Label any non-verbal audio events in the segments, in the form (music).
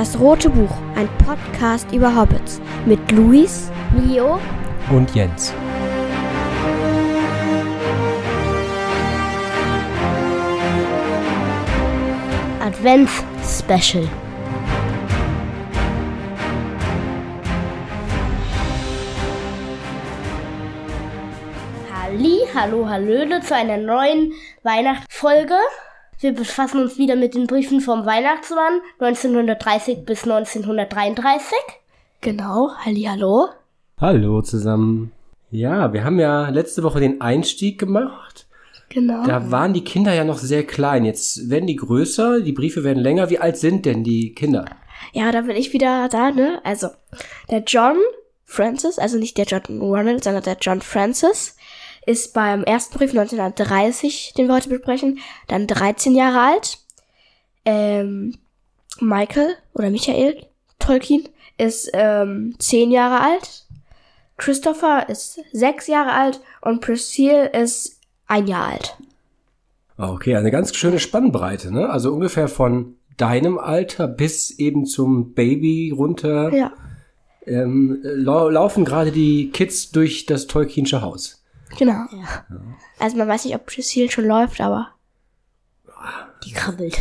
Das Rote Buch, ein Podcast über Hobbits mit Luis, Mio und Jens. Advents Special. Halli, hallo, hallöle zu einer neuen Weihnachtsfolge. Wir befassen uns wieder mit den Briefen vom Weihnachtsmann 1930 bis 1933. Genau, halli, hallo. Hallo zusammen. Ja, wir haben ja letzte Woche den Einstieg gemacht. Genau. Da waren die Kinder ja noch sehr klein. Jetzt werden die größer, die Briefe werden länger. Wie alt sind denn die Kinder? Ja, da bin ich wieder da, ne? Also, der John Francis, also nicht der John Ronald, sondern der John Francis, ist beim ersten Brief 1930, den wir heute besprechen, dann 13 Jahre alt. Ähm, Michael oder Michael Tolkien ist ähm, 10 Jahre alt. Christopher ist 6 Jahre alt und Priscilla ist ein Jahr alt. Okay, eine ganz schöne Spannbreite, ne? Also ungefähr von deinem Alter bis eben zum Baby runter. Ja. Ähm, lau laufen gerade die Kids durch das Tolkienische Haus. Genau. Also man weiß nicht, ob Priscilla schon läuft, aber Die krabbelt.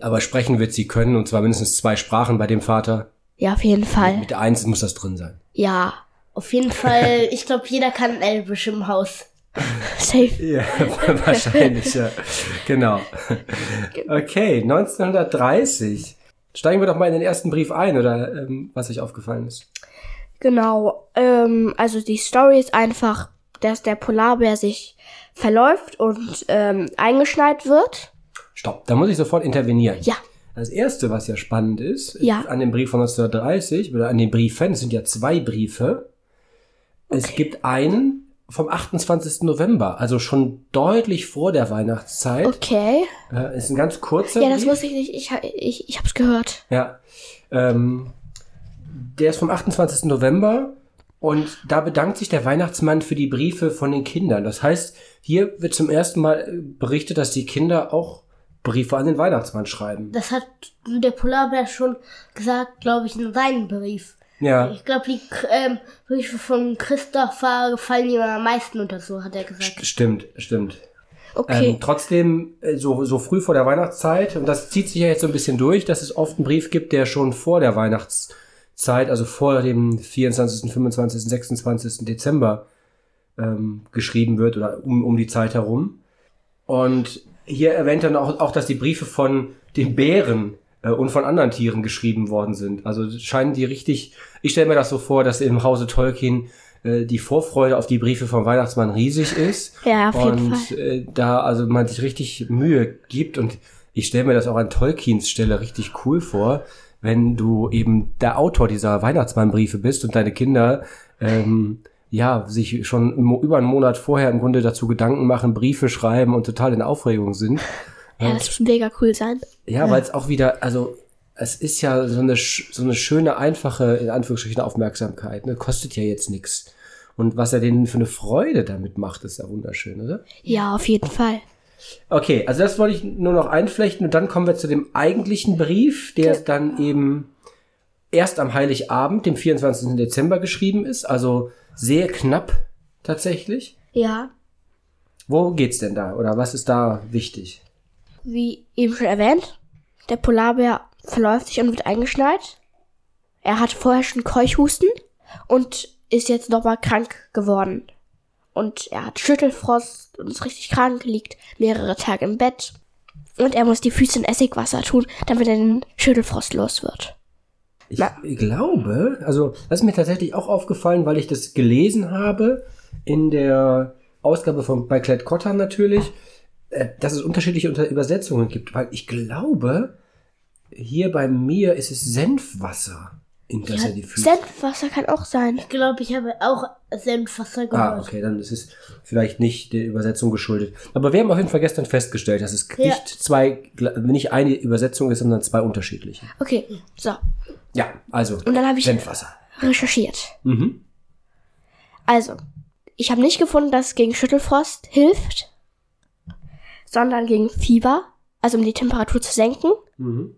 Aber sprechen wird sie können, und zwar mindestens zwei Sprachen bei dem Vater. ja, auf jeden Fall. Mit der Eins muss das drin sein. Ja, Auf jeden Fall, (laughs) ich glaube, jeder kann Elbisch im Haus. (laughs) safe. Ja, (laughs) wahrscheinlich, ja. Genau. Okay, 1930. Steigen wir doch mal in den ersten Brief ein, oder ähm, was euch aufgefallen ist. Genau. Ähm, also die Story ist einfach, dass der Polarbär sich verläuft und ähm, eingeschneit wird. Stopp, da muss ich sofort intervenieren. Ja. Das erste, was ja spannend ist, Ja. ist an dem Brief von 1930, oder an den Briefen, es sind ja zwei Briefe. Es Okay. gibt einen vom 28. November, also schon deutlich vor der Weihnachtszeit. Okay. Äh, ist ein ganz kurzer Ja, das Brief. wusste ich nicht. Ich, ich, ich hab's gehört. Ja. Ähm, der ist vom 28. November und da bedankt sich der Weihnachtsmann für die Briefe von den Kindern. Das heißt, hier wird zum ersten Mal äh, berichtet, dass die Kinder auch Briefe an den Weihnachtsmann schreiben. Das hat der Polarbär schon gesagt, glaube ich, in seinem Brief. Ja. Ich glaube, die ähm, Briefe von Christopher gefallen ihm am meisten und so, hat er gesagt. Stimmt, stimmt. Okay. Ähm, trotzdem, äh, so, so früh vor der Weihnachtszeit, und das zieht sich ja jetzt so ein bisschen durch, dass es oft einen Brief gibt, der schon vor der Weihnachtszeit, also vor dem 24., 25., 26. Dezember ähm, geschrieben wird oder um, um die Zeit herum. Und hier erwähnt er auch, auch, dass die Briefe von den Bären äh, und von anderen Tieren geschrieben worden sind. Also scheinen die richtig, ich stelle mir das so vor, dass im Hause Tolkien äh, die Vorfreude auf die Briefe vom Weihnachtsmann riesig ist. Ja, auf jeden und Fall. äh, da also man sich richtig Mühe gibt und ich stelle mir das auch an Tolkiens Stelle richtig cool vor, wenn du eben der Autor dieser Weihnachtsmannbriefe bist und deine Kinder ähm, ja sich schon über einen Monat vorher im Grunde dazu Gedanken machen, Briefe schreiben und total in Aufregung sind. (laughs) ja, das muss mega cool sein. Ja, weil es auch wieder, also es ist ja so eine, so eine schöne, einfache, in Anführungsstrichen, Aufmerksamkeit. Ne? Kostet ja jetzt nichts. Und was er denen für eine Freude damit macht, ist ja wunderschön, oder? Ja, auf jeden Fall. Okay, also das wollte ich nur noch einflechten und dann kommen wir zu dem eigentlichen Brief, der dann eben erst am Heiligabend, dem 24. Dezember geschrieben ist, also sehr knapp tatsächlich. Ja. Wo geht's denn da oder was ist da wichtig? Wie eben schon erwähnt, der Polarbär verläuft sich und wird eingeschneit. Er hat vorher schon Keuchhusten und ist jetzt nochmal krank geworden. Und er hat Schüttelfrost und ist richtig krank, liegt mehrere Tage im Bett. Und er muss die Füße in Essigwasser tun, damit er den Schüttelfrost los wird. Ich Na. glaube, also das ist mir tatsächlich auch aufgefallen, weil ich das gelesen habe in der Ausgabe von bei Klett Cotta natürlich, äh, dass es unterschiedliche Unter Übersetzungen gibt, weil ich glaube, hier bei mir ist es Senfwasser, in das er die Füße. Senfwasser kann auch sein. Ich glaube, ich habe auch Senfwasser gehört. Ah, okay, dann ist es vielleicht nicht der Übersetzung geschuldet. Aber wir haben auf jeden Fall gestern festgestellt, dass es Ja. nicht zwei, nicht eine Übersetzung ist, sondern zwei unterschiedliche. Okay, so. Ja, also Und dann habe ich Senfwasser. recherchiert. Mhm. Also, ich habe nicht gefunden, dass es gegen Schüttelfrost hilft, sondern gegen Fieber, also um die Temperatur zu senken. Mhm.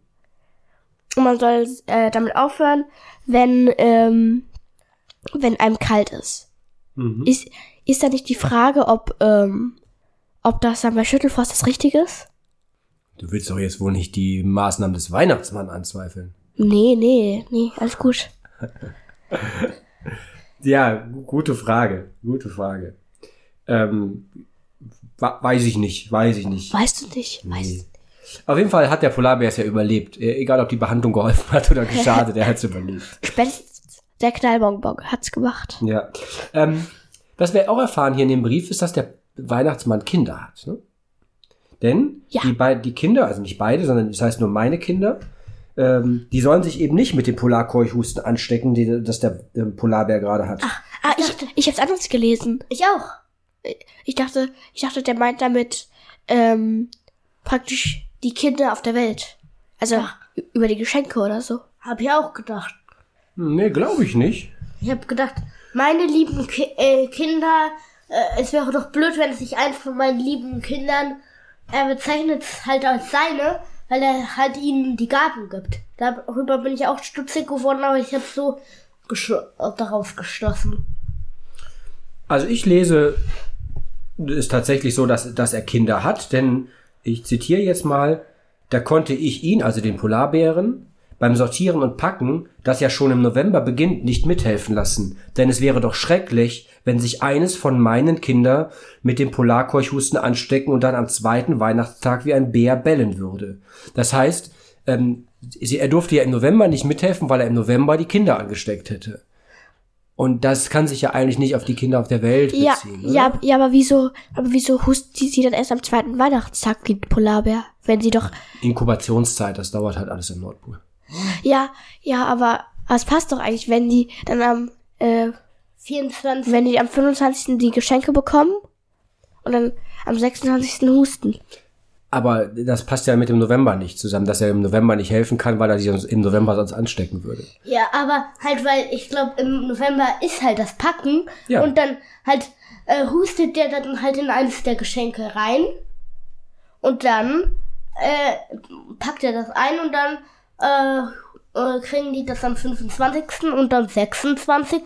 Und man soll äh, damit aufhören, wenn, ähm, wenn einem kalt ist. Mhm. Ist, ist da nicht die Frage, ob, ähm, ob das dann bei Schüttelfrost das Richtige ist? Du willst doch jetzt wohl nicht die Maßnahmen des Weihnachtsmanns anzweifeln. Nee, nee, nee, alles gut. (laughs) Ja, gu- gute Frage. Gute Frage. Ähm, weiß ich nicht, weiß ich nicht. Weißt du nicht? Nee. Weißt Auf jeden Fall hat der Polarbär es ja überlebt. E- Egal, ob die Behandlung geholfen hat oder geschadet, er hat es überlebt. Spätestens der Knallbonbon hat's gemacht. Ja. Ähm, was wir auch erfahren hier in dem Brief ist, dass der Weihnachtsmann Kinder hat. Ne? Denn Ja. die, die Kinder, also nicht beide, sondern das heißt nur meine Kinder, ähm, die sollen sich eben nicht mit dem Polarkeuchhusten anstecken, die, das der ähm, Polarbär gerade hat. Ah, ich, ich hab's anders gelesen. Ich auch. Ich dachte, ich dachte, der meint damit ähm, praktisch die Kinder auf der Welt. Also ü- über die Geschenke oder so. Hab ich auch gedacht. Hm, Nee, glaube ich nicht. Ich habe gedacht, meine lieben Ki äh, Kinder, äh, es wäre doch blöd, wenn sich eins von meinen lieben Kindern, er bezeichnet es halt als seine, weil er halt ihnen die Gaben gibt. Darüber bin ich auch stutzig geworden, aber ich habe so gesch- darauf geschlossen. Also ich lese es tatsächlich so, dass, dass er Kinder hat, denn ich zitiere jetzt mal, da konnte ich ihn, also den Polarbären, beim Sortieren und Packen, das ja schon im November beginnt, nicht mithelfen lassen. Denn es wäre doch schrecklich, wenn sich eines von meinen Kindern mit dem Polarkeuchhusten anstecken und dann am zweiten Weihnachtstag wie ein Bär bellen würde. Das heißt, ähm, er durfte ja im November nicht mithelfen, weil er im November die Kinder angesteckt hätte. Und das kann sich ja eigentlich nicht auf die Kinder auf der Welt Ja, beziehen. oder? ja, ja, aber wieso, aber wieso hustet sie dann erst am zweiten Weihnachtstag, die Polarbär? Wenn sie doch, Inkubationszeit, das dauert halt alles im Nordpol. ja, ja, aber, aber es passt doch eigentlich, wenn die dann am, äh, 24. wenn die am 25. die Geschenke bekommen und dann am 26. husten. Aber das passt ja mit dem November nicht zusammen, dass er im November nicht helfen kann, weil er sich sonst im November sonst anstecken würde. Ja, aber halt, weil ich glaube, im November ist halt das Packen Ja. und dann halt äh, hustet der dann halt in eines der Geschenke rein und dann äh, packt er das ein und dann äh, äh, kriegen die das am 25. und am 26.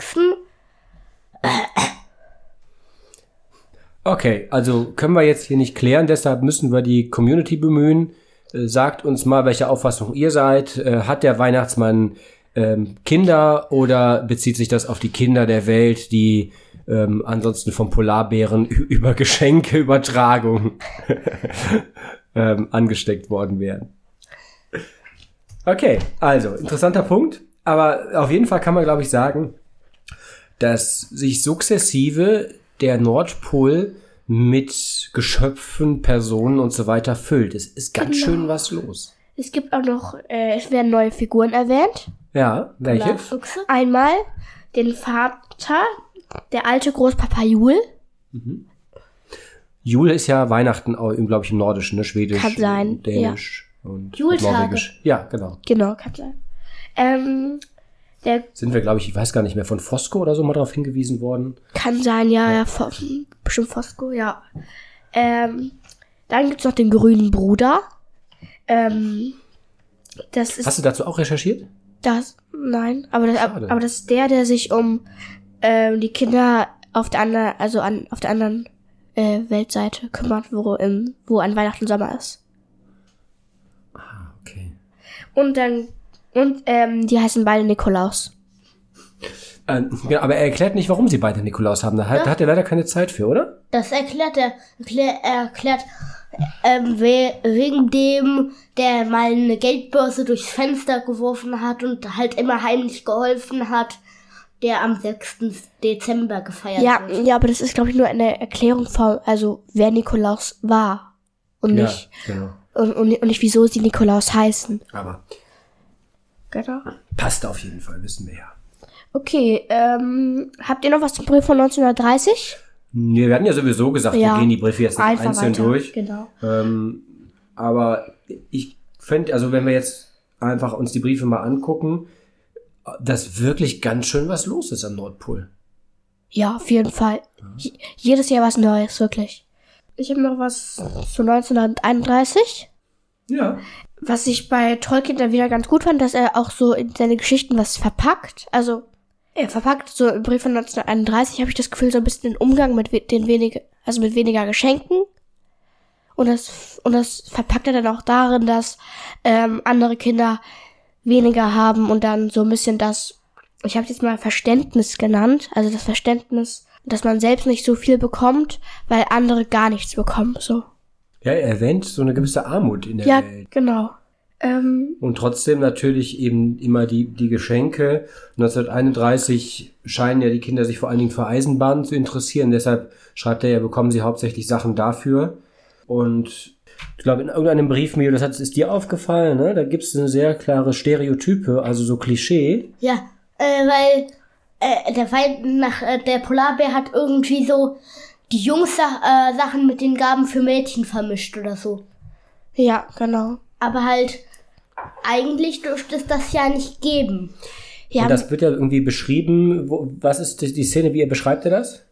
Okay, also können wir jetzt hier nicht klären, deshalb müssen wir die Community bemühen. Äh, Sagt uns mal, welche Auffassung ihr seid. Äh, Hat der Weihnachtsmann ähm, Kinder oder bezieht sich das auf die Kinder der Welt, die ähm, ansonsten vom Polarbären (laughs) über Geschenke, Übertragung (laughs) ähm, angesteckt worden wären? Okay, also interessanter Punkt. Aber auf jeden Fall kann man, glaube ich, sagen, dass sich sukzessive der Nordpol mit Geschöpfen, Personen und so weiter füllt. Es ist ganz Genau. schön was los. Es gibt auch noch, äh, es werden neue Figuren erwähnt. Ja, welche? Einmal den Vater, der alte Großpapa Jul. Jule ist ja Weihnachten, glaube ich, im Nordischen, ne? Schwedisch, Kann sein, Dänisch und Jultage. Norwegisch. Ja, genau. Genau, kann sein. Ähm, der Sind wir, glaube ich, ich weiß gar nicht mehr, von Fosco oder so mal darauf hingewiesen worden. kann sein, ja, ja, Fo- bestimmt Fosco, ja. Ähm, dann gibt's noch den grünen Bruder. Ähm, das ist Hast du dazu auch recherchiert? das, nein, aber das, Schade. aber das ist der, der sich um ähm, die Kinder auf der anderen, also an, auf der anderen äh, Weltseite kümmert, wo, im, wo an Weihnachten Sommer ist. Okay. Und dann, und ähm, die heißen beide Nikolaus. Ähm, ja, aber er erklärt nicht, warum sie beide Nikolaus haben. Da hat, da hat er leider keine Zeit für, oder? Das erklärt er. Erklär, er erklärt, ähm, we wegen dem, der mal eine Geldbörse durchs Fenster geworfen hat und halt immer heimlich geholfen hat, der am 6. Dezember gefeiert Ja, wird. ja, aber das ist, glaube ich, nur eine Erklärung von, also wer Nikolaus war. Und nicht, Ja, genau. und, und, und nicht, wieso sie Nikolaus heißen. Aber Genau. passt auf jeden Fall, wissen wir ja. Okay, ähm, habt ihr noch was zum Brief von 1930? Nee, wir hatten ja sowieso gesagt, Ja. wir gehen die Briefe jetzt nicht Einfach einzeln weiter. durch. Genau. Ähm, aber ich fände, also wenn wir jetzt einfach uns die Briefe mal angucken, dass wirklich ganz schön was los ist am Nordpol. Ja, auf jeden Fall. J jedes Jahr was Neues, wirklich. Ich habe noch was zu 1931. Ja. Was ich bei Tolkien dann wieder ganz gut fand, dass er auch so in seine Geschichten was verpackt. Also er verpackt so im Brief von 1931 habe ich das Gefühl so ein bisschen den Umgang mit den weniger, also mit weniger Geschenken. Und das und das verpackt er dann auch darin, dass ähm, andere Kinder weniger haben und dann so ein bisschen das, ich habe jetzt mal Verständnis genannt, also das Verständnis, dass man selbst nicht so viel bekommt, weil andere gar nichts bekommen. So. Ja, er erwähnt so eine gewisse Armut in der Ja, Welt. genau. Ähm, Und trotzdem natürlich eben immer die, die Geschenke. 1931 scheinen ja die Kinder sich vor allen Dingen für Eisenbahnen zu interessieren. Deshalb schreibt er ja, bekommen sie hauptsächlich Sachen dafür. Und ich glaube, in irgendeinem Brief, Mio, das hat, ist dir aufgefallen, ne? Da gibt es eine sehr klare Stereotype, also so Klischee. Ja, äh, weil äh, der Feind nach äh, der Polarbär hat irgendwie so die Jungs äh, Sachen mit den Gaben für Mädchen vermischt oder so. ja, genau. Aber halt eigentlich dürfte es das ja nicht geben. Ja, Und das wird ja irgendwie beschrieben. Wo, was ist die, die Szene, wie er beschreibt er das?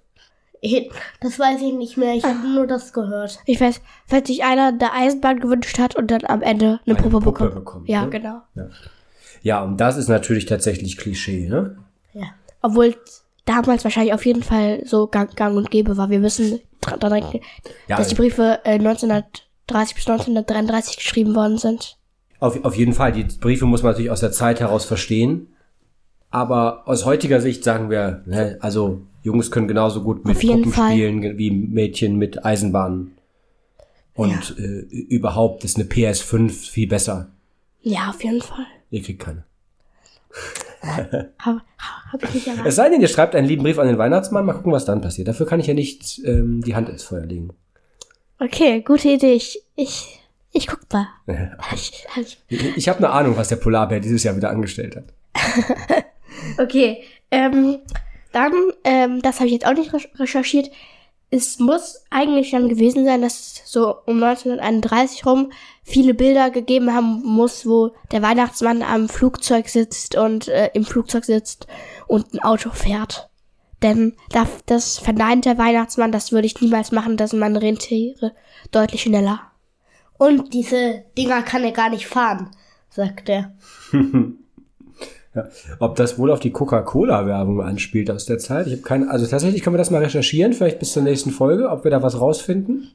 Ich- Das weiß ich nicht mehr. Ich habe nur das gehört. ich weiß, falls sich einer eine Eisenbahn gewünscht hat und dann am Ende eine, Eine Puppe, Puppe bekommt. bekommt, ja, ne? genau. Ja, und das ist natürlich tatsächlich Klischee, ne? Ja. Obwohl damals wahrscheinlich auf jeden Fall so gang, gang und gäbe war. Wir wissen, Ja, dass die Briefe äh, 1930 bis 1933 geschrieben worden sind. Auf, auf jeden Fall. Die Briefe muss man natürlich aus der Zeit heraus verstehen. Aber aus heutiger Sicht sagen wir, ne, also Jungs können genauso gut mit Puppen Fall. spielen wie Mädchen mit Eisenbahnen. Und äh, überhaupt ist eine PS5 viel besser. Ja, auf jeden Fall. Ihr kriegt keine. Hab, hab ich nicht erwartet. Es sei denn, ihr schreibt einen lieben Brief an den Weihnachtsmann. Mal gucken, was dann passiert. Dafür kann ich ja nicht ähm, die Hand ins Feuer legen. Okay, gute Idee. Ich, ich, ich guck mal. Ich, ich, Ich, habe eine Ahnung, was der Polarbär dieses Jahr wieder angestellt hat. (laughs) Okay, ähm, dann, ähm, das habe ich jetzt auch nicht recherch- recherchiert. Es muss eigentlich dann gewesen sein, dass es so um 1931 rum viele Bilder gegeben haben muss, wo der Weihnachtsmann am Flugzeug sitzt und äh, im Flugzeug sitzt und ein Auto fährt. Denn da, das verneint der Weihnachtsmann, das würde ich niemals machen, das sind meine Rentiere deutlich schneller. Und diese Dinger kann er gar nicht fahren, sagt er. (laughs) Ja. Ob das wohl auf die Coca-Cola-Werbung anspielt aus der Zeit? Ich habe keine. Also tatsächlich können wir das mal recherchieren, vielleicht bis zur nächsten Folge, ob wir da was rausfinden.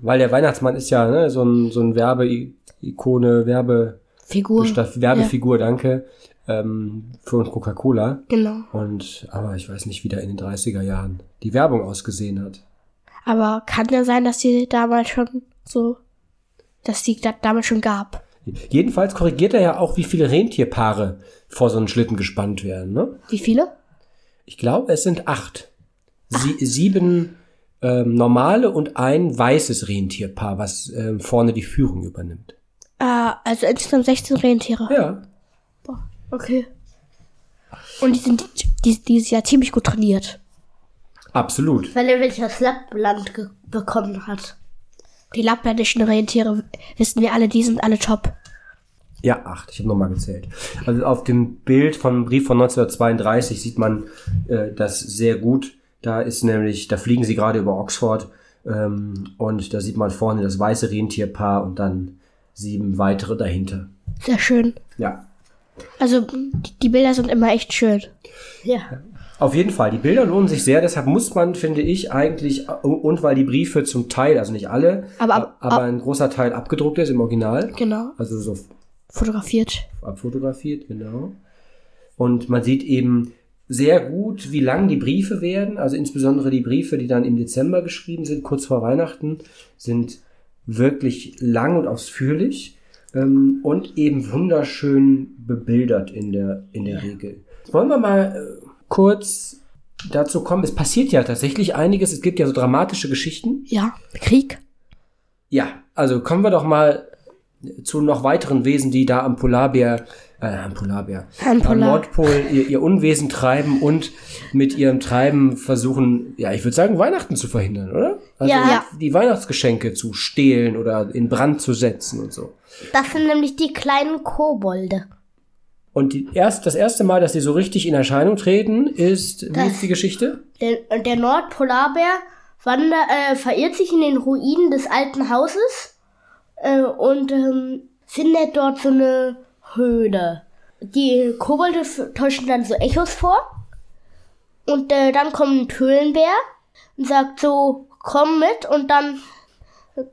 Weil der Weihnachtsmann ist ja ne, so ein, so ein Werbe-Ikone, Werbe, Figur. Werbefigur, danke, ähm, für Coca-Cola. Genau. Und, aber ich weiß nicht, wie der in den 30er Jahren die Werbung ausgesehen hat. Aber kann ja sein, dass die damals schon so, dass die da damals schon gab. Jedenfalls korrigiert er ja auch, wie viele Rentierpaare vor so einen Schlitten gespannt werden. Ne? Wie viele? Ich glaube, es sind acht. Sie, sieben ähm, normale und ein weißes Rentierpaar, was ähm, vorne die Führung übernimmt. Äh, also insgesamt 16 Rentiere. Ja. Okay. Und die sind die, die ja ziemlich gut trainiert. Absolut. Weil er welches Lappland bekommen hat. Die lappländischen Rentiere, wissen wir alle, die sind alle top. Ja, acht. Ich habe nochmal gezählt. Also auf dem Bild vom Brief von 1932 sieht man äh, das sehr gut. Da ist nämlich, da fliegen sie gerade über Oxford ähm, und da sieht man vorne das weiße Rentierpaar und dann sieben weitere dahinter. Sehr schön. Ja. Also die, Bilder sind immer echt schön. Ja. Auf jeden Fall, die Bilder lohnen sich sehr, deshalb muss man, finde ich, eigentlich, und weil die Briefe zum Teil, also nicht alle, Aber ab- aber ab- ein großer Teil abgedruckt ist im Original, Genau. also so Fotografiert. abfotografiert, genau. Und man sieht eben sehr gut, wie lang die Briefe werden, also insbesondere die Briefe, die dann im Dezember geschrieben sind, kurz vor Weihnachten, sind wirklich lang und ausführlich ähm, und eben wunderschön bebildert in der, in der Regel. Wollen wir mal äh, kurz dazu kommen? Es passiert ja tatsächlich einiges. Es gibt ja so dramatische Geschichten. Ja. Krieg. Ja, also kommen wir doch mal zu noch weiteren Wesen, die da am Polarbär, äh, am Polarbär, Am Polar- Nordpol ihr, ihr Unwesen treiben und mit ihrem Treiben versuchen, ja, ich würde sagen, Weihnachten zu verhindern, oder? Also Ja. die Weihnachtsgeschenke zu stehlen oder in Brand zu setzen und so. Das sind nämlich die kleinen Kobolde. Und die erst, das erste Mal, dass sie so richtig in Erscheinung treten, ist, wie Das- ist die Geschichte? Der, der Nordpolarbär wander, äh, verirrt sich in den Ruinen des alten Hauses äh, und ähm, findet dort so eine Höhle. Die Kobolde täuschen dann so Echos vor. Und äh, dann kommt ein Höhlenbär und sagt so, komm mit. Und dann,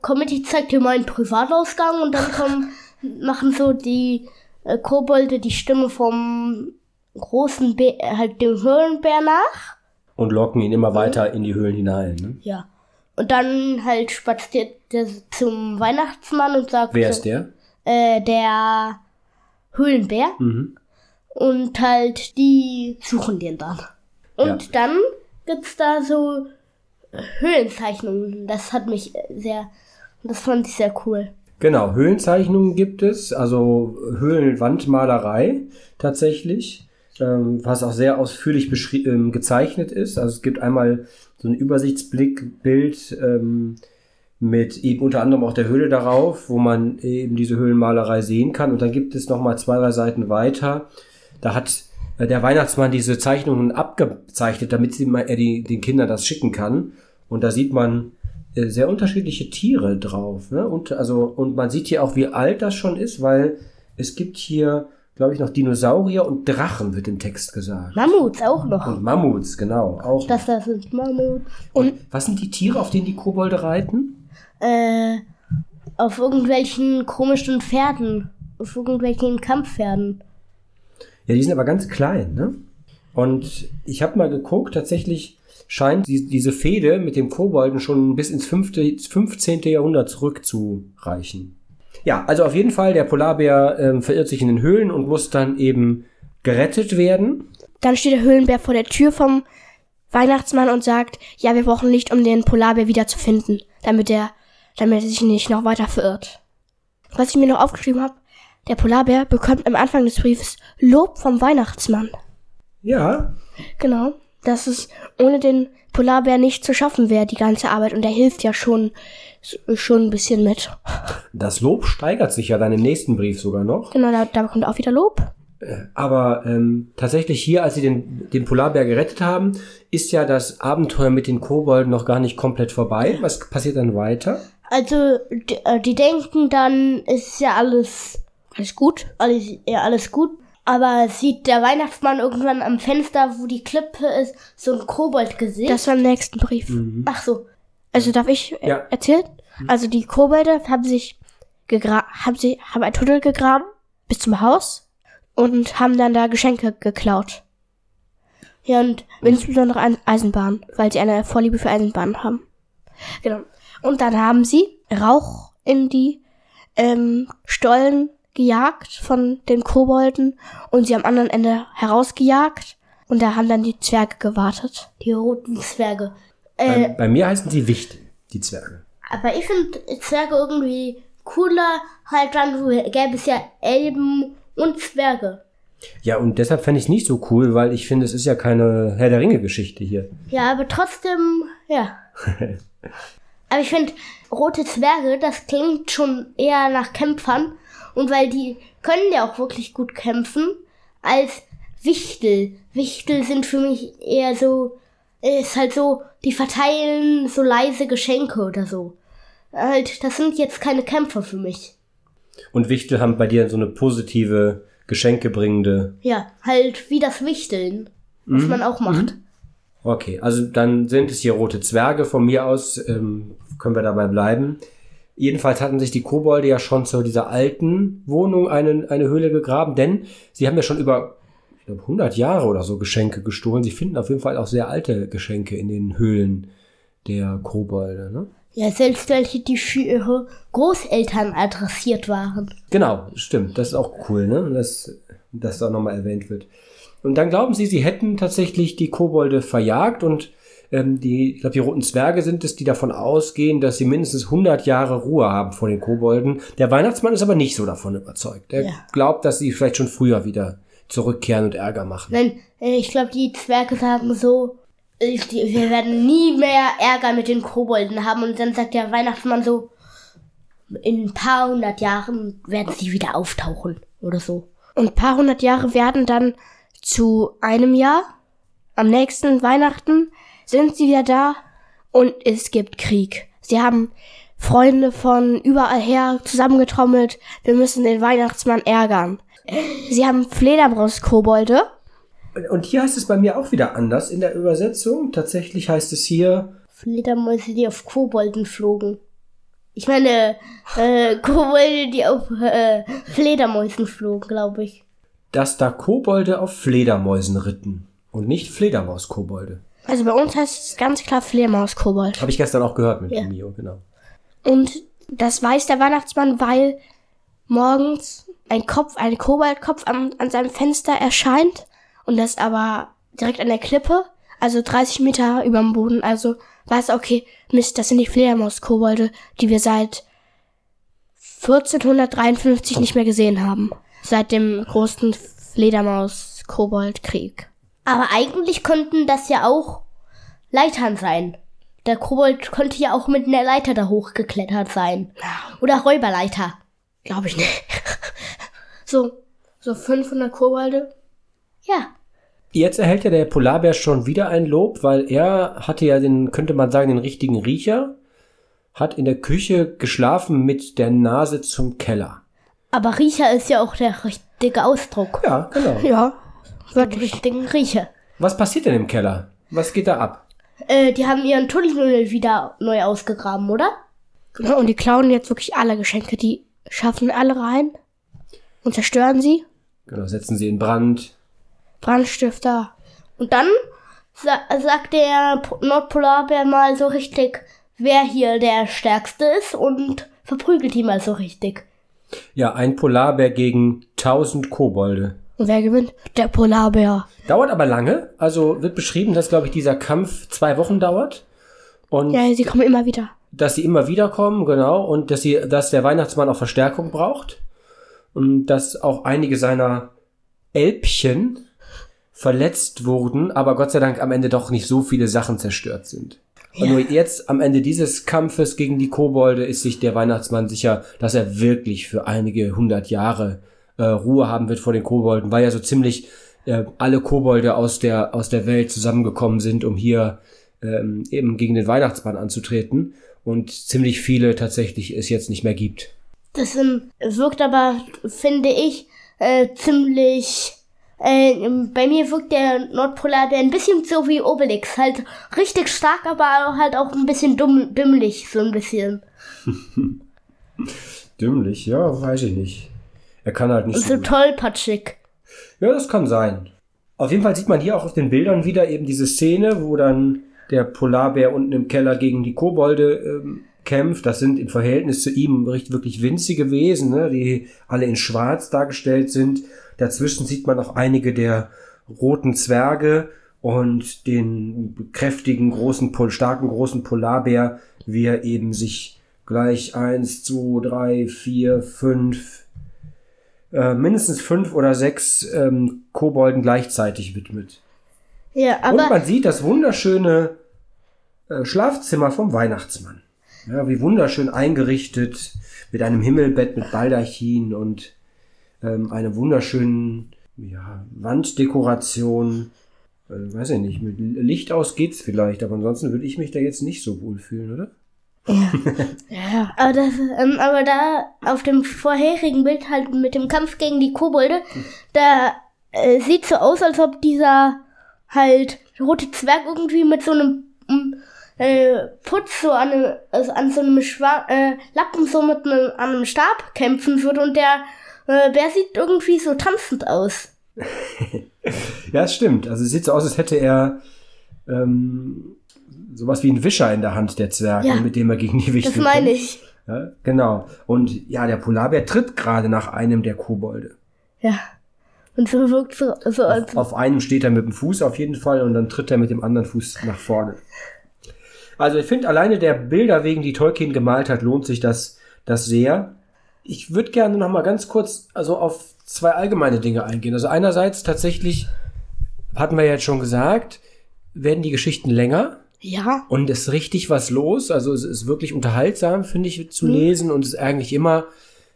komm mit, ich zeig dir meinen Privatausgang. Und dann kommen, (laughs) machen so die äh, Kobolde die Stimme vom großen Bär, äh, halt dem Höhlenbär nach. Und locken ihn immer weiter in die Höhlen hinein. Ne? Ja. Und dann halt spaziert der zum Weihnachtsmann und sagt Wer so, ist der? Äh, der Höhlenbär. Mhm. Und halt, die suchen den dann. Und Ja. dann gibt's da so Höhlenzeichnungen. Das hat mich sehr, das fand ich sehr cool. Genau, Höhlenzeichnungen gibt es, also Höhlenwandmalerei tatsächlich, ähm, was auch sehr ausführlich ähm, gezeichnet ist. Also es gibt einmal so ein Übersichtsblickbild ähm, mit eben unter anderem auch der Höhle darauf, wo man eben diese Höhlenmalerei sehen kann. Und dann gibt es nochmal zwei, drei Seiten weiter. Da hat äh, der Weihnachtsmann diese Zeichnungen abgezeichnet, damit er die, den Kindern das schicken kann. Und da sieht man äh, sehr unterschiedliche Tiere drauf. Ne? Und, also, und man sieht hier auch, wie alt das schon ist, weil es gibt hier, glaube ich, noch Dinosaurier und Drachen, wird im Text gesagt. Mammuts auch noch. Und Mammuts, genau. Auch. Das da sind Mammuts. und was sind die Tiere, auf denen die Kobolde reiten? Äh, auf irgendwelchen komischen Pferden. Auf irgendwelchen Kampfpferden. Ja, die sind aber ganz klein, ne? Und ich habe mal geguckt, tatsächlich scheint die, diese Fehde mit dem Kobolden schon bis ins fünfte, 15. Jahrhundert zurückzureichen. Ja, also auf jeden Fall, der Polarbär ähm, verirrt sich in den Höhlen und muss dann eben gerettet werden. Dann steht der Höhlenbär vor der Tür vom Weihnachtsmann und sagt, ja, wir brauchen Licht, um den Polarbär wiederzufinden, damit er, damit er sich nicht noch weiter verirrt. Was ich mir noch aufgeschrieben habe, der Polarbär bekommt am Anfang des Briefes Lob vom Weihnachtsmann. Ja, Genau, dass es ohne den Polarbär nicht zu schaffen wäre, die ganze Arbeit. Und er hilft ja schon, schon ein bisschen mit. das Lob steigert sich ja dann im nächsten Brief sogar noch. Genau, da, da bekommt er auch wieder Lob. Aber ähm, tatsächlich hier, als sie den, den Polarbär gerettet haben, ist ja das Abenteuer mit den Kobolden noch gar nicht komplett vorbei. Was passiert dann weiter? Also, die, äh, die denken dann, ist ja alles, Alles gut? alles, ja, alles gut. Aber sieht der Weihnachtsmann irgendwann am Fenster, wo die Klippe ist, so ein Koboldgesicht. Das war im nächsten Brief. Ach so. Also darf ich äh, Ja. erzählen? Also die Kobolde haben sich gegra haben sie haben einen Tunnel gegraben bis zum Haus und haben dann da Geschenke geklaut. Ja, und insbesondere an Eisenbahn, weil sie eine Vorliebe für Eisenbahnen haben. Genau. Und dann haben sie Rauch in die ähm, Stollen gejagt von den Kobolden und sie am anderen Ende herausgejagt und da haben dann die Zwerge gewartet. Die roten Zwerge. Bei, Äh, bei mir heißen die Wicht, die Zwerge. aber ich finde Zwerge irgendwie cooler. Halt dann gäbe es ja Elben und Zwerge. Ja, und deshalb fände ich es nicht so cool, weil ich finde, es ist ja keine Herr der Ringe-Geschichte hier. Ja, aber trotzdem, ja. (laughs) aber ich finde, rote Zwerge, das klingt schon eher nach Kämpfern. Und weil die können ja auch wirklich gut kämpfen, als Wichtel. Wichtel sind für mich eher so, ist halt so, die verteilen so leise Geschenke oder so. Halt, das sind jetzt keine Kämpfer für mich. Und Wichtel haben bei dir so eine positive, geschenkebringende. Ja, halt wie das Wichteln, was man auch macht. Okay, also dann sind es hier rote Zwerge. Von mir aus ähm, können wir dabei bleiben. Jedenfalls hatten sich die Kobolde ja schon zu dieser alten Wohnung eine, eine Höhle gegraben, denn sie haben ja schon über ich glaube, 100 Jahre oder so Geschenke gestohlen. Sie finden auf jeden Fall auch sehr alte Geschenke in den Höhlen der Kobolde. Ne? Ja, selbst welche, die für ihre Großeltern adressiert waren. Genau, stimmt. Das ist auch cool, ne? Dass das da nochmal erwähnt wird. Und dann glauben sie, sie hätten tatsächlich die Kobolde verjagt und ähm, die, ich glaube, die roten Zwerge sind es, die davon ausgehen, dass sie mindestens 100 Jahre Ruhe haben vor den Kobolden. Der Weihnachtsmann ist aber nicht so davon überzeugt. Er Ja. glaubt, dass sie vielleicht schon früher wieder zurückkehren und Ärger machen. Nein, äh, ich glaube, die Zwerge sagen so, wir werden nie mehr Ärger mit den Kobolden haben. Und dann sagt der Weihnachtsmann so, in ein paar hundert Jahren werden sie wieder auftauchen oder so. Und ein paar hundert Jahre werden dann zu einem Jahr. Am nächsten Weihnachten sind sie wieder da und es gibt Krieg. Sie haben Freunde von überall her zusammengetrommelt. Wir müssen den Weihnachtsmann ärgern. Sie haben Fledermaus-Kobolde. Und hier heißt es bei mir auch wieder anders in der Übersetzung. Tatsächlich heißt es hier, Fledermäuse, die auf Kobolden flogen. Ich meine, äh, (laughs) Kobolde, die auf äh, Fledermäusen flogen, glaube ich. dass da Kobolde auf Fledermäusen ritten. Und nicht Fledermaus-Kobolde. Also bei uns heißt es ganz klar Fledermaus-Kobold. Habe ich gestern auch gehört mit Ja. Mio, genau. Und das weiß der Weihnachtsmann, weil morgens ein Kopf, ein Koboldkopf an, an seinem Fenster erscheint und das aber direkt an der Klippe, also 30 Meter über dem Boden. Also weiß er, okay, Mist, das sind die Fledermaus-Kobolde, die wir seit 1453 nicht mehr gesehen haben. Seit dem großen Fledermaus-Kobold-Krieg. Aber eigentlich konnten das ja auch Leitern sein. Der Kobold konnte ja auch mit einer Leiter da hochgeklettert sein. Oder Räuberleiter. Glaube ich nicht. (laughs) so, so 500 Kobolde. Ja. Jetzt erhält ja der Polarbär schon wieder ein Lob, weil er hatte ja den, könnte man sagen, den richtigen Riecher, hat in der Küche geschlafen mit der Nase zum Keller. Aber Riecher ist ja auch der richtige Ausdruck. Ja, genau. Ja, wirklich. richtigen Riecher. Was passiert denn im Keller? Was geht da ab? Äh, die haben ihren Tunnel wieder neu ausgegraben, oder? Genau, und die klauen jetzt wirklich alle Geschenke. Die schaffen alle rein und zerstören sie. Genau, setzen sie in Brand. Brandstifter. Und dann sa sagt der Po- Nordpolarbär mal so richtig, wer hier der Stärkste ist und verprügelt ihn mal so richtig. Ja, ein Polarbär gegen 1000 Kobolde. Und wer gewinnt? Der Polarbär. Dauert aber lange. Also wird beschrieben, dass, glaube ich, dieser Kampf zwei Wochen dauert. Und Ja, sie kommen immer wieder. dass sie immer wieder kommen, genau, und dass sie, dass der Weihnachtsmann auch Verstärkung braucht und dass auch einige seiner Elbchen verletzt wurden, aber Gott sei Dank am Ende doch nicht so viele Sachen zerstört sind. Und nur jetzt am Ende dieses Kampfes gegen die Kobolde ist sich der Weihnachtsmann sicher, dass er wirklich für einige hundert Jahre äh, Ruhe haben wird vor den Kobolden, weil ja so ziemlich äh, alle Kobolde aus der aus der Welt zusammengekommen sind, um hier ähm, eben gegen den Weihnachtsmann anzutreten und ziemlich viele tatsächlich es jetzt nicht mehr gibt. Das ähm, wirkt aber, finde ich, äh, ziemlich. Äh, bei mir wirkt der Nordpolarbär ein bisschen so wie Obelix. Halt richtig stark, aber halt auch ein bisschen dumm, dümmlich, so ein bisschen. (laughs) Dümmlich, ja, weiß ich nicht. Er kann halt nicht Und so gut. tollpatschig. Ja, das kann sein. Auf jeden Fall sieht man hier auch auf den Bildern wieder eben diese Szene, wo dann der Polarbär unten im Keller gegen die Kobolde ähm, kämpft. Das sind im Verhältnis zu ihm richtig, wirklich winzige Wesen, ne, die alle in Schwarz dargestellt sind. Dazwischen sieht man auch einige der roten Zwerge und den kräftigen, großen, starken, großen Polarbär, wie er eben sich gleich eins, zwei, drei, vier, fünf, äh, mindestens fünf oder sechs ähm, Kobolden gleichzeitig widmet. Ja, Und aber man sieht das wunderschöne äh, Schlafzimmer vom Weihnachtsmann. Ja, wie wunderschön eingerichtet, mit einem Himmelbett mit Baldachin und ähm, einer wunderschönen ja, Wanddekoration. Äh, weiß ich nicht, mit Licht aus geht's vielleicht, aber ansonsten würde ich mich da jetzt nicht so wohl fühlen, oder? Ja, (laughs) Aber, das, ähm, aber da auf dem vorherigen Bild halt mit dem Kampf gegen die Kobolde, da äh, sieht so aus, als ob dieser halt rote Zwerg irgendwie mit so einem mm, äh, Putz so an, einem- also an so einem Schwa äh, Lappen so mit einem, an einem Stab kämpfen würde und der äh, Bär sieht irgendwie so tanzend aus. (laughs) Ja, es stimmt. Also es sieht so aus, als hätte er ähm, sowas wie einen Wischer in der Hand, der Zwerg, Ja. mit dem er gegen die Wichtel Das meine ich. Ja, genau. Und ja, der Polarbär tritt gerade nach einem der Kobolde. Ja. Und so wirkt so, so als Auf, auf einem steht er mit dem Fuß auf jeden Fall und dann tritt er mit dem anderen Fuß nach vorne. Also ich finde alleine der Bilder wegen, die Tolkien gemalt hat, lohnt sich das, das sehr. Ich würde gerne noch mal ganz kurz also auf zwei allgemeine Dinge eingehen. Also einerseits tatsächlich hatten wir jetzt schon gesagt, werden die Geschichten länger. ja. Und es ist richtig was los. Also es ist wirklich unterhaltsam, finde ich, zu lesen. Und es ist eigentlich immer,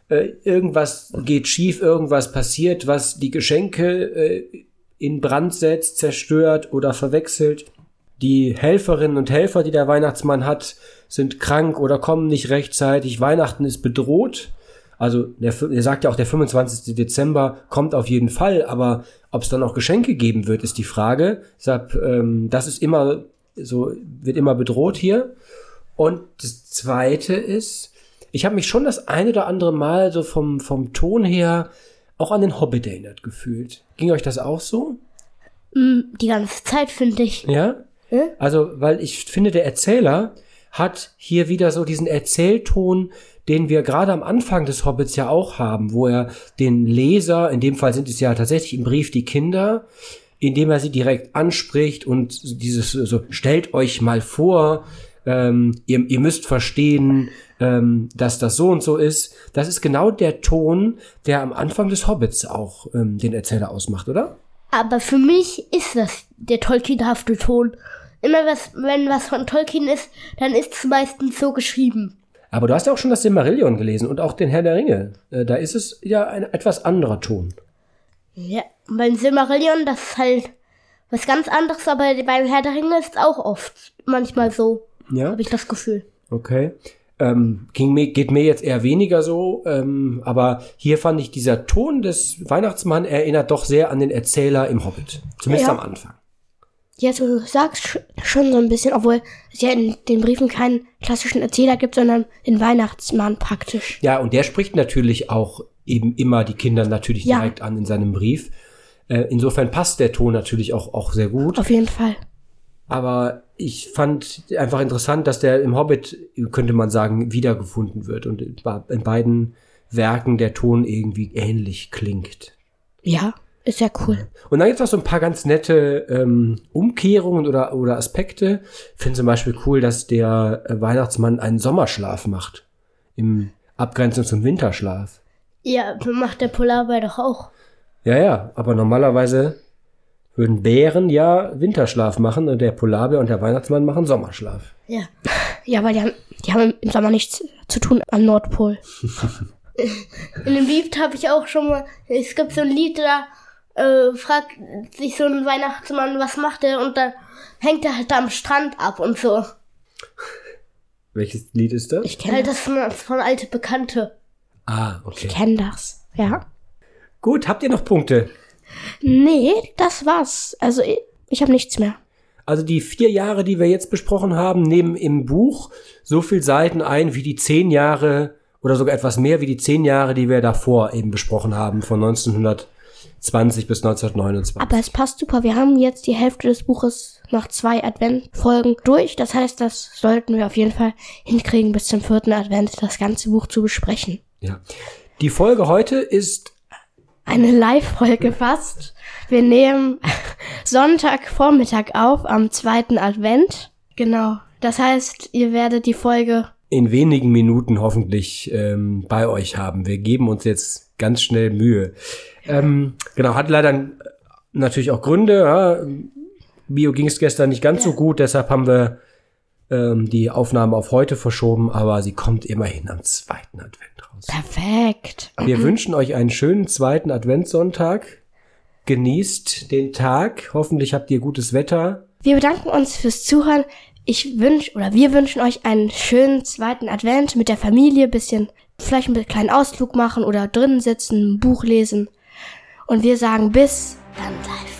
äh, irgendwas geht schief, irgendwas passiert, was die Geschenke äh, in Brand setzt, zerstört oder verwechselt. Die Helferinnen und Helfer, die der Weihnachtsmann hat, sind krank oder kommen nicht rechtzeitig. Weihnachten ist bedroht. Also der, er sagt ja auch, der 25. Dezember kommt auf jeden Fall, aber ob es dann auch Geschenke geben wird, ist die Frage. Deshalb, ähm, das ist immer so, wird immer bedroht hier. Und das Zweite ist, ich habe mich schon das ein oder andere Mal so vom, vom Ton her auch an den Hobbit erinnert gefühlt. Ging euch das auch so? Mm, Die ganze Zeit, finde ich. Ja? Also, weil ich finde, der Erzähler hat hier wieder so diesen Erzählton, den wir gerade am Anfang des Hobbits ja auch haben, wo er den Leser, in dem Fall sind es ja tatsächlich im Brief die Kinder, indem er sie direkt anspricht und dieses so, stellt euch mal vor, ähm, ihr, ihr müsst verstehen, ähm, dass das so und so ist. Das ist genau der Ton, der am Anfang des Hobbits auch ähm, den Erzähler ausmacht, oder? Aber für mich ist das der Tolkienhafte Ton. Immer was, wenn was von Tolkien ist, dann ist es meistens so geschrieben. Aber du hast ja auch schon das Silmarillion gelesen und auch den Herr der Ringe. Äh, da ist es ja ein etwas anderer Ton. Ja, beim Silmarillion, das ist halt was ganz anderes, aber beim Herr der Ringe ist auch oft manchmal so, Ja, habe ich das Gefühl. okay. Ähm, ging mir, geht mir jetzt eher weniger so, ähm, aber hier fand ich dieser Ton des Weihnachtsmann erinnert doch sehr an den Erzähler im Hobbit. Zumindest Ja. am Anfang. Ja, du sagst sch- schon so ein bisschen, obwohl es ja in den Briefen keinen klassischen Erzähler gibt, sondern den Weihnachtsmann praktisch. Ja, und der spricht natürlich auch eben immer die Kinder natürlich Ja. direkt an in seinem Brief. Äh, insofern passt der Ton natürlich auch, auch sehr gut. Auf jeden Fall. Aber ich fand einfach interessant, dass der im Hobbit, könnte man sagen, wiedergefunden wird und in beiden Werken der Ton irgendwie ähnlich klingt. Ja, ist ja cool. Und dann gibt's noch so ein paar ganz nette ähm, Umkehrungen oder, oder Aspekte. Ich finde zum Beispiel cool, dass der äh, Weihnachtsmann einen Sommerschlaf macht. Im Abgrenzung zum Winterschlaf. Ja, macht der Polarbär doch auch. Ja, ja, aber normalerweise würden Bären ja Winterschlaf machen und der Polarbär und der Weihnachtsmann machen Sommerschlaf. Ja. Ja, weil die haben, die haben im Sommer nichts zu tun am Nordpol. (laughs) In dem Lied habe ich auch schon mal, es gibt so ein Lied, da äh, fragt sich so ein Weihnachtsmann, was macht er? Und dann hängt er halt am Strand ab und so. Welches Lied ist das? Ich kenne Halt das. von, von alte Bekannte. ah, okay. Ich kenn das. Ja. Gut, habt ihr noch Punkte? Nee, das war's. Also ich, ich habe nichts mehr. Also die vier Jahre, die wir jetzt besprochen haben, nehmen im Buch so viel Seiten ein wie die zehn Jahre oder sogar etwas mehr wie die zehn Jahre, die wir davor eben besprochen haben, von 1920 bis 1929. Aber es passt super. Wir haben jetzt die Hälfte des Buches nach zwei Adventfolgen durch. Das heißt, das sollten wir auf jeden Fall hinkriegen, bis zum vierten Advent das ganze Buch zu besprechen. Ja. Die Folge heute ist Eine Live-Folge fast. Wir nehmen (laughs) Sonntagvormittag auf am zweiten Advent. Genau. Das heißt, ihr werdet die Folge in wenigen Minuten hoffentlich ähm, bei euch haben. Wir geben uns jetzt ganz schnell Mühe. Ähm, genau, hat leider natürlich auch Gründe. Ja. Bio ging es gestern nicht ganz so gut, deshalb haben wir ähm, die Aufnahme auf heute verschoben, aber sie kommt immerhin am zweiten Advent raus. perfekt. Wir wünschen euch einen schönen zweiten Adventssonntag. Genießt den Tag. Hoffentlich habt ihr gutes Wetter. Wir bedanken uns fürs Zuhören. Ich wünsch oder wir wünschen euch einen schönen zweiten Advent mit der Familie, bisschen vielleicht einen kleinen Ausflug machen oder drinnen sitzen, ein Buch lesen. Und wir sagen bis dann live.